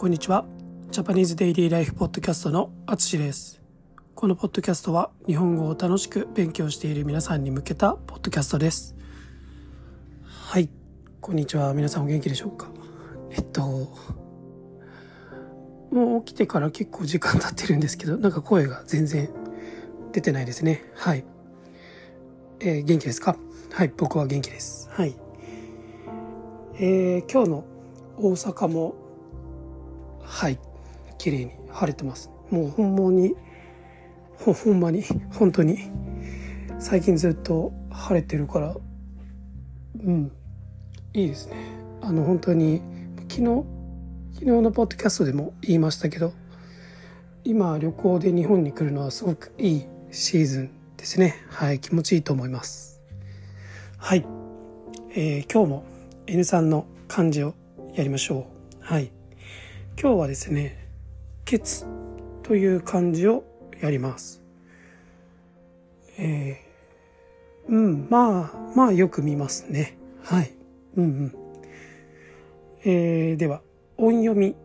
こんにちは。ジャパニーズデイリーライフポッドキャストのあつしです。このポッドキャストは日本語を楽しく勉強している皆さんに向けたポッドキャストです。はい。こんにちは。皆さんお元気でしょうか？えっと、もう起きてから結構時間経ってるんですけど、なんか声が全然出てないですね。はい。えー元気ですか？はい。僕は元気です。はい。えー今日の大阪もはい綺麗に晴れてます。もうほんまにほほんまに本当に。最近ずっと晴れてるからうんいいですね。あの本当に昨日昨日のポッドキャストでも言いましたけど今旅行で日本に来るのはすごくいいシーズンですね。はい気持ちいいと思います。はい、えー今日も N さんの漢字をやりましょう。はい。今日はですね「ケツ」という漢字をやります。えー、うんまあまあよく見ますね。はい。うんうん。えー、では音読み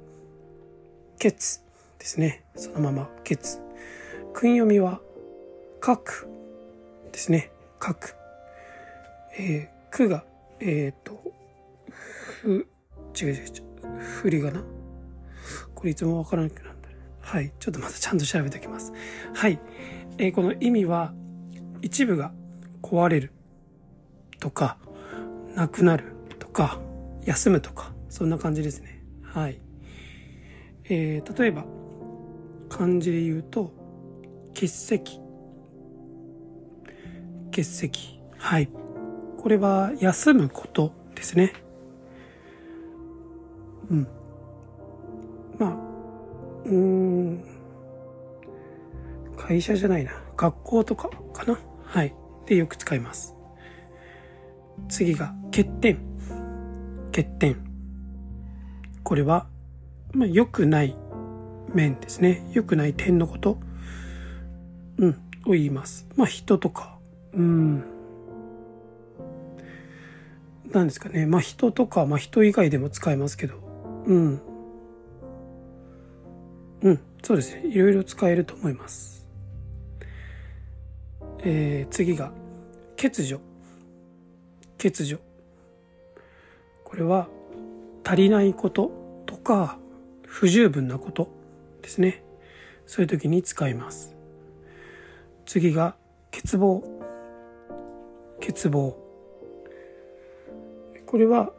「ケツ」ですね。そのまま「ケツ」訓読みは「書く」ですね「書く」えー、くがえっ、とふ違う違う違う。振りがな。いつもわからなくなるんだはい。ちょっとまたちゃんと調べておきます。はい、えーこの意味は一部が壊れるとかなくなるとか休むとかそんな感じですね。はい。えー例えば漢字で言うと欠席。欠席。はい。これは休むことですね。うん。うん。会社じゃないな。学校とかかな？はい。で、よく使います。次が、欠点。欠点。これは、まあ、良くない面ですね。良くない点のこと。うん。を言います。まあ、人とか。うん。なんですかね。まあ、人とか、まあ、人以外でも使えますけど。うん。うん、そうですね。いろいろ使えると思います。えー、次が、欠如。欠如。これは、足りないこととか、不十分なことですね。そういう時に使います。次が、欠乏。欠乏。これは、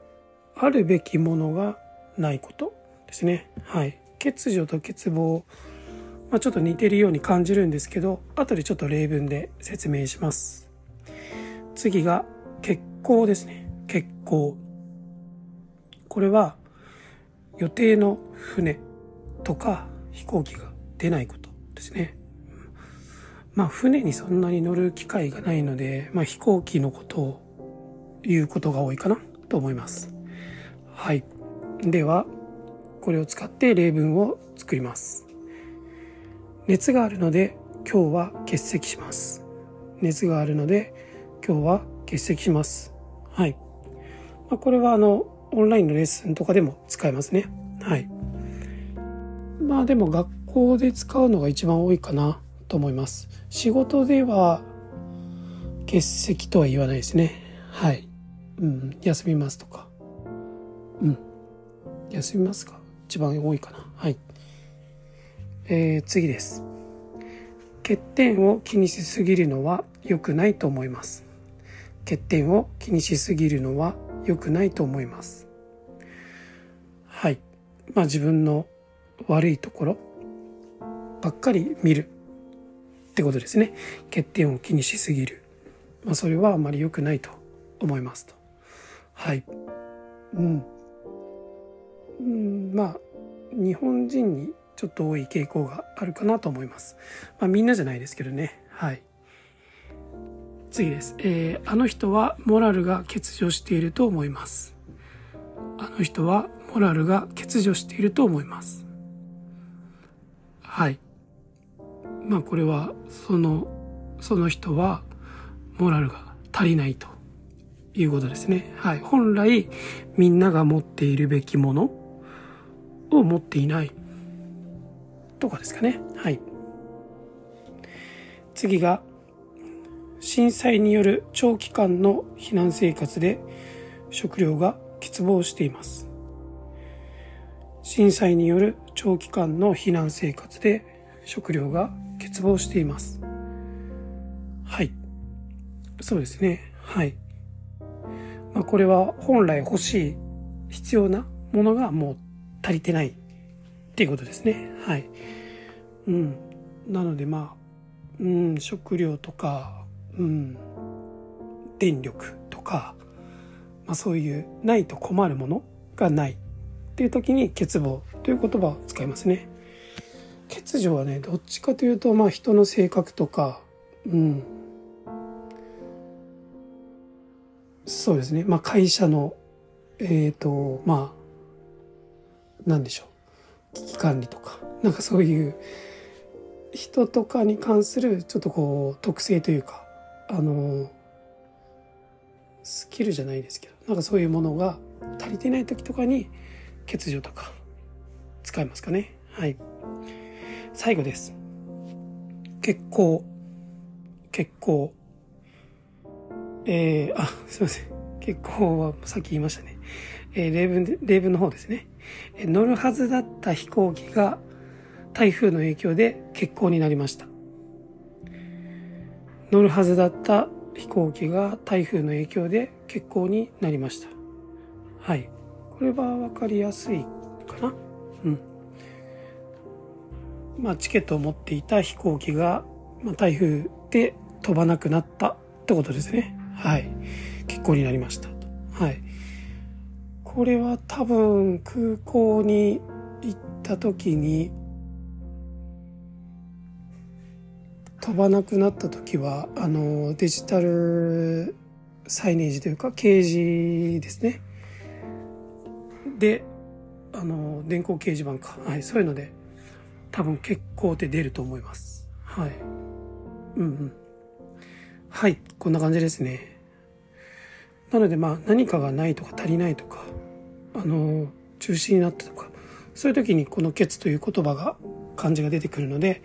あるべきものがないことですね。はい。欠如と欠乏、まあ、ちょっと似てるように感じるんですけど、後でちょっと例文で説明します。次が、欠航ですね。欠航。これは、予定の船とか飛行機が出ないことですね。まあ、船にそんなに乗る機会がないので、まあ、飛行機のことを言うことが多いかなと思います。はい。では、これを使って例文を作ります。熱があるので今日は欠席します。熱があるので今日は欠席します。はい。まあ、これはあの、オンラインのレッスンとかでも使えますね。はい。まあでも学校で使うのが一番多いかなと思います。仕事では欠席とは言わないですね。はい。うん、休みますとか。うん。休みますか一番多いかなはい。えー、次です。欠点を気にしすぎるのは良くないと思います。欠点を気にしすぎるのは良くないと思います。はい。まあ自分の悪いところばっかり見るってことですね。欠点を気にしすぎる。まあそれはあまり良くないと思いますと。はい。うん。うん、まあ日本人にちょっと多い傾向があるかなと思います。まあみんなじゃないですけどね。はい。次です。えーあの人はモラルが欠如していると思います。あの人はモラルが欠如していると思います。はい。まあこれはそのその人はモラルが足りないということですね。はい。本来みんなが持っているべきものを持っていないとかですかね。はい。次が、震災による長期間の避難生活で食料が欠乏しています。震災による長期間の避難生活で食料が欠乏しています。はい。そうですね。はい。まあ、これは本来欲しい必要なものがもう足りてないっていうことですね。はい。うん。なのでまあ、うん、食料とか、うん、電力とか、まあそういうないと困るものがないっていう時に欠乏という言葉を使いますね。欠如はね、どっちかというと、まあ人の性格とか、うん。そうですね。まあ会社の、えっ、ー、と、まあ、なんでしょう？危機管理とか、なんかそういう人とかに関するちょっとこう特性というか、あの、スキルじゃないですけど、なんかそういうものが足りてない時とかに欠如とか使いますかね？はい。最後です。結構、結構、えー、あ、すいません。結構はさっき言いましたね。えー、例文で、例文の方ですね。乗るはずだった飛行機が台風の影響で欠航になりました。乗るはずだった飛行機が台風の影響で欠航になりました。はい。これはわかりやすいかな？うん。まあ、チケットを持っていた飛行機が、まあ、台風で飛ばなくなったってことですね。はい。結構になりました。はい。これは多分空港に行った時に飛ばなくなった時は、あの、デジタルサイネージというか掲示ですね。で、あの、電光掲示板か。はい、そういうので多分結構って出ると思います。はい。うんうん。はい、こんな感じですね。なのでまあ何かがないとか足りないとか、あの、中止になったとか、そういう時にこのケツという言葉が、漢字が出てくるので、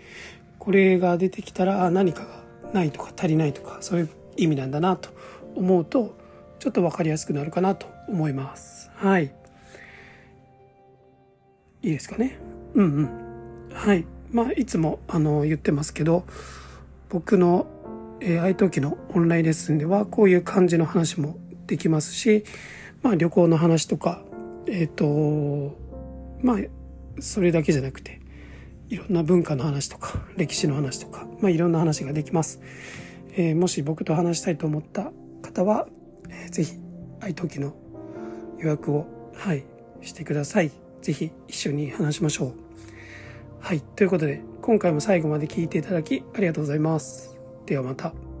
これが出てきたら、あ何かがないとか足りないとか、そういう意味なんだなと思うと、ちょっとわかりやすくなるかなと思います。はい。いいですかね？うんうん。はい。まあ、いつも、あの、言ってますけど、僕の、え、愛登記のオンラインレッスンでは、こういう感じの話もできますし、まあ、旅行の話とか、えっ、ー、と、まあ、それだけじゃなくて、いろんな文化の話とか、歴史の話とか、まあ、いろんな話ができます。えー、もし僕と話したいと思った方は、えー、ぜひ、愛登記の予約を、はい、してください。ぜひ一緒に話しましょう。はい。ということで、今回も最後まで聞いていただきありがとうございます。ではまた。